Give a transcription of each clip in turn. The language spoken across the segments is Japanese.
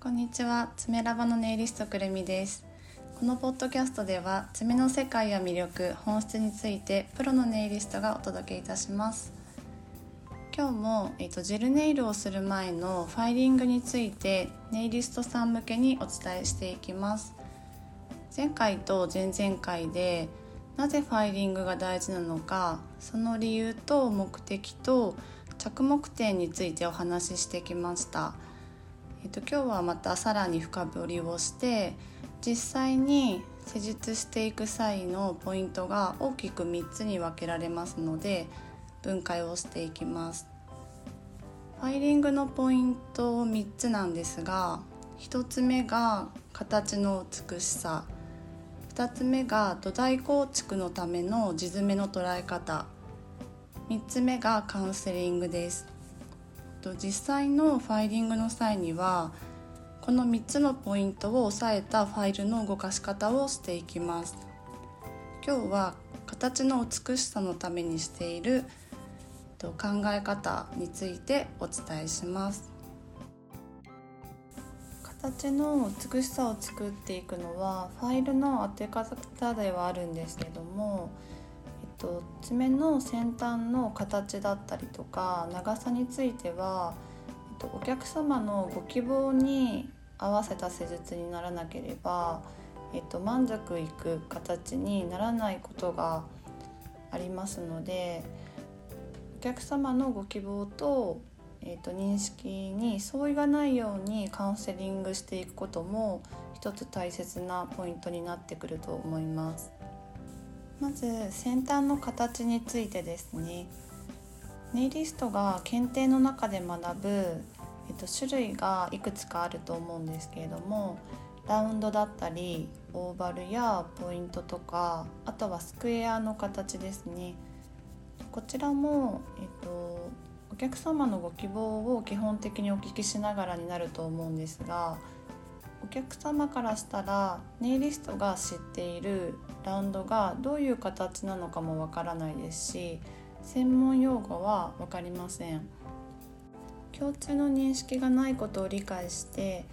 こんにちは。爪ラバのネイリストくるみです。このポッドキャストでは爪の世界や魅力本質についてプロのネイリストがお届けいたします。今日も、えーと、ジェルネイルをする前のファイリングについてネイリストさん向けにお伝えしていきます。前回と前々回でなぜファイリングが大事なのかその理由と目的と着目点についてお話ししてきました。えっと、今日はまたさらに深掘りをして実際に施術していく際のポイントが大きく3つに分けられますので分解をしていきます。ファイリングのポイント3つなんですが1つ目が形の美しさ。2つ目が土台構築のための地詰めの捉え方。3つ目がカウンセリングです。と実際のファイリングの際にはこの3つのポイントを押さえたファイルの動かし方をしていきます。今日は形の美しさのためにしている考え方についてお伝えします。形の美しさを作っていくのはファイルの当て方ではあるんですけどもと爪の先端の形だったりとか長さについては、お客様のご希望に合わせた施術にならなければ、えっと、満足いく形にならないことがありますのでお客様のご希望と,、えっと認識に相違がないようにカウンセリングしていくことも一つ大切なポイントになってくると思います。まず先端の形についてですね。ネイリストが検定の中で学ぶ、えっと、種類がいくつかあると思うんですけれどもラウンドだったりオーバルやポイントとかあとはスクエアの形ですね。こちらも、えっと、お客様のご希望を基本的にお聞きしながらになると思うんですがお客様からしたらネイリストが知っているラウンドがどういう形なのかもわからないですし専門用語は分かりません。共通の認識がないことを理解して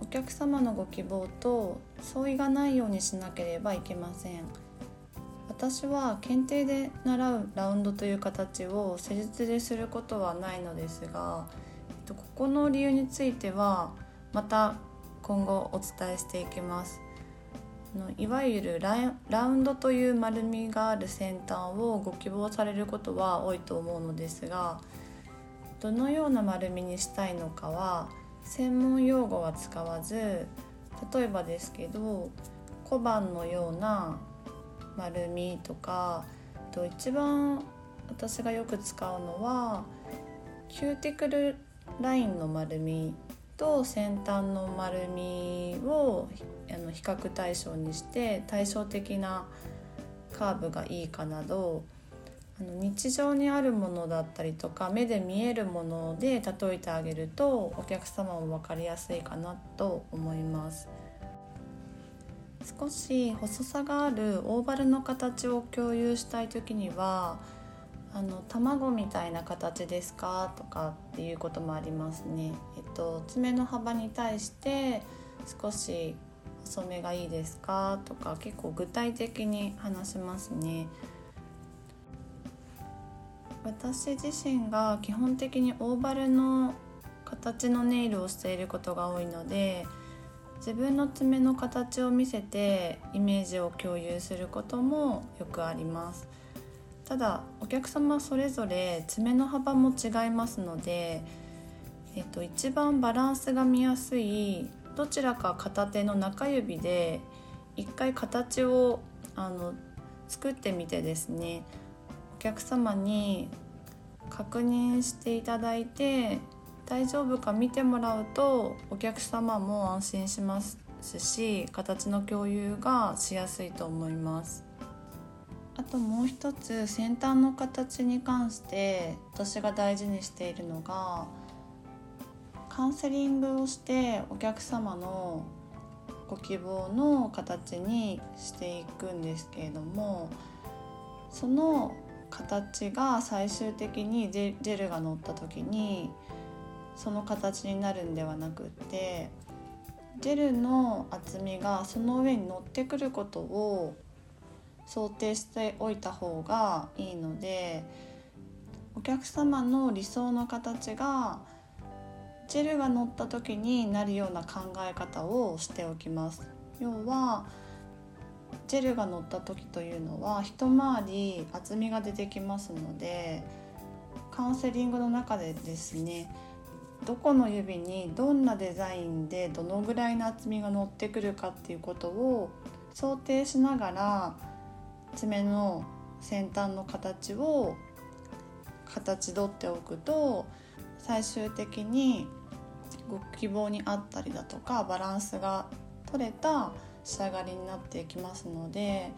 お客様のご希望と相違がないようにしなければいけません。私は検定で習うラウンドという形を施術ですることはないのですがここの理由についてはまた今後お伝えしていきます。いわゆるラウンドという丸みがある先端をご希望されることは多いと思うのですがどのような丸みにしたいのかは専門用語は使わず例えばですけど小判のような丸みとかと一番私がよく使うのはキューティクルラインの丸みと先端の丸みをあの比較対象にして対称的なカーブがいいかなどあの日常にあるものだったりとか目で見えるもので例えてあげるとお客様も分かりやすいかなと思います。少し細さがあるオーバルの形を共有したい時にはあの卵みたいな形ですか？とかっていうこともありますね。えっと爪の幅に対して少し細めがいいですか？とか結構具体的に話しますね。私自身が基本的にオーバルの形のネイルをしていることが多いので自分の爪の形を見せてイメージを共有することもよくあります。ただお客様それぞれ爪の幅も違いますので、えっと、一番バランスが見やすいどちらか片手の中指で一回形をあの作ってみてですねお客様に確認していただいて大丈夫か見てもらうとお客様も安心しますし形の共有がしやすいと思います。あともう一つ先端の形に関して私が大事にしているのがカウンセリングをしてお客様のご希望の形にしていくんですけれどもその形が最終的にジェルが乗った時にその形になるんではなくってジェルの厚みがその上に乗ってくることを想定しておいた方がいいのでお客様の理想の形がジェルが乗った時になるような考え方をしておきます。要はジェルが乗った時というのは一回り厚みが出てきますのでカウンセリングの中でですねどこの指にどんなデザインでどのぐらいの厚みが乗ってくるかっていうことを想定しながら爪の先端の形を形取っておくと最終的にご希望に合ったりだとかバランスが取れた仕上がりになっていきますので、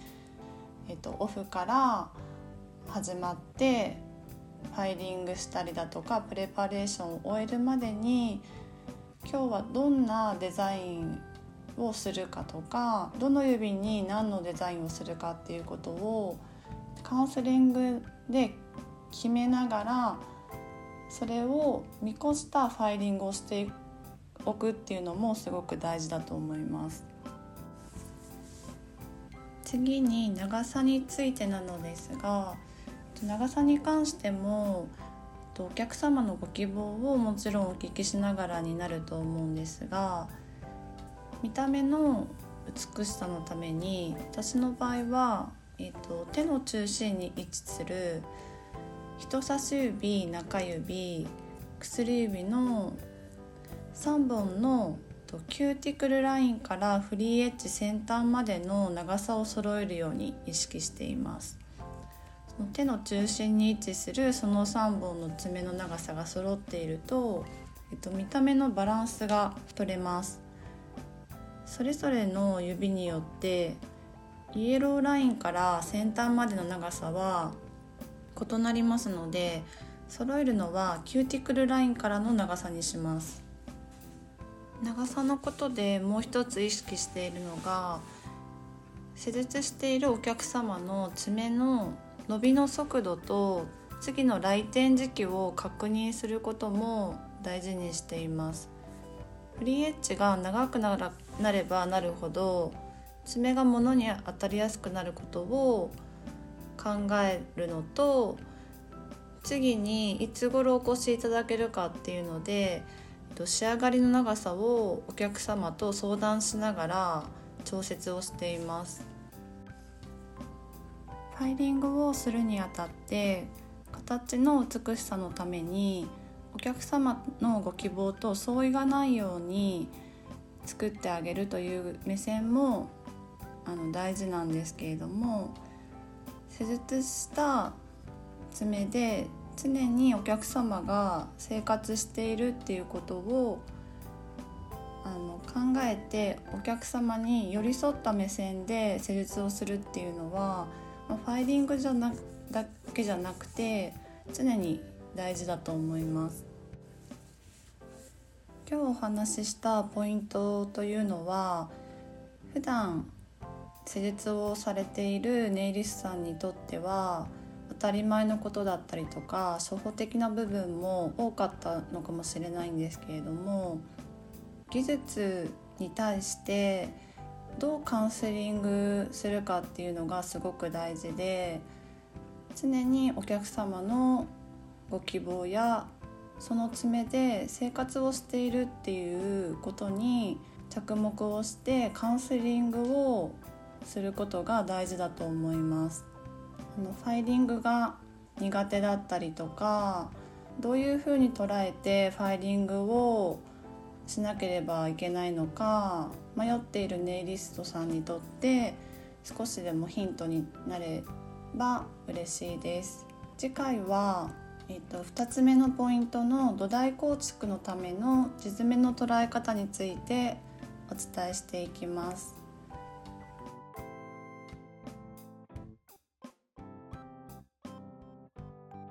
えっと、オフから始まってファイリングしたりだとかプレパレーションを終えるまでに今日はどんなデザインをするかとかどの指に何のデザインをするかっていうことをカウンセリングで決めながらそれを見越したファイリングをしておくっていうのもすごく大事だと思います。次に長さについてなのですが長さに関してもお客様のご希望をもちろんお聞きしながらになると思うんですが見た目の美しさのために私の場合は、えーと、手の中心に位置する人差し指中指薬指の3本のキューティクルラインからフリーエッジ先端までの長さを揃えるように意識しています。手の中心に位置するその3本の爪の長さが揃っていると、えっと、見た目のバランスが取れます。それぞれの指によってイエローラインから先端までの長さは異なりますので揃えるのはキューティクルラインからの長さにします。長さのことでもう一つ意識しているのが施術しているお客様の爪の伸びの速度と次の来店時期を確認することも大事にしています。フリーエッジが長くならなればなるほど爪が物に当たりやすくなることを考えるのと次にいつ頃お越しいただけるかっていうので仕上がりの長さをお客様と相談しながら調節をしています。ファイリングをするにあたって形の美しさのためにお客様のご希望と相違がないように作ってあげるという目線もあの大事なんですけれども施術した爪で常にお客様が生活しているっていうことをあの考えてお客様に寄り添った目線で施術をするっていうのは、ま、ファイリングじゃなだけじゃなくて常に大事だと思います。今日お話ししたポイントというのは普段施術をされているネイリストさんにとっては当たり前のことだったりとか初歩的な部分も多かったのかもしれないんですけれども技術に対してどうカウンセリングするかっていうのがすごく大事で常にお客様のご希望やその爪で生活をしているっていうことに着目をしてカウンセリングをすることが大事だと思います。あのファイリングが苦手だったりとかどういうふうに捉えてファイリングをしなければいけないのか迷っているネイリストさんにとって少しでもヒントになれば嬉しいです次回は、えーと、2つ目のポイントの土台構築のための地爪の捉え方についてお伝えしていきます。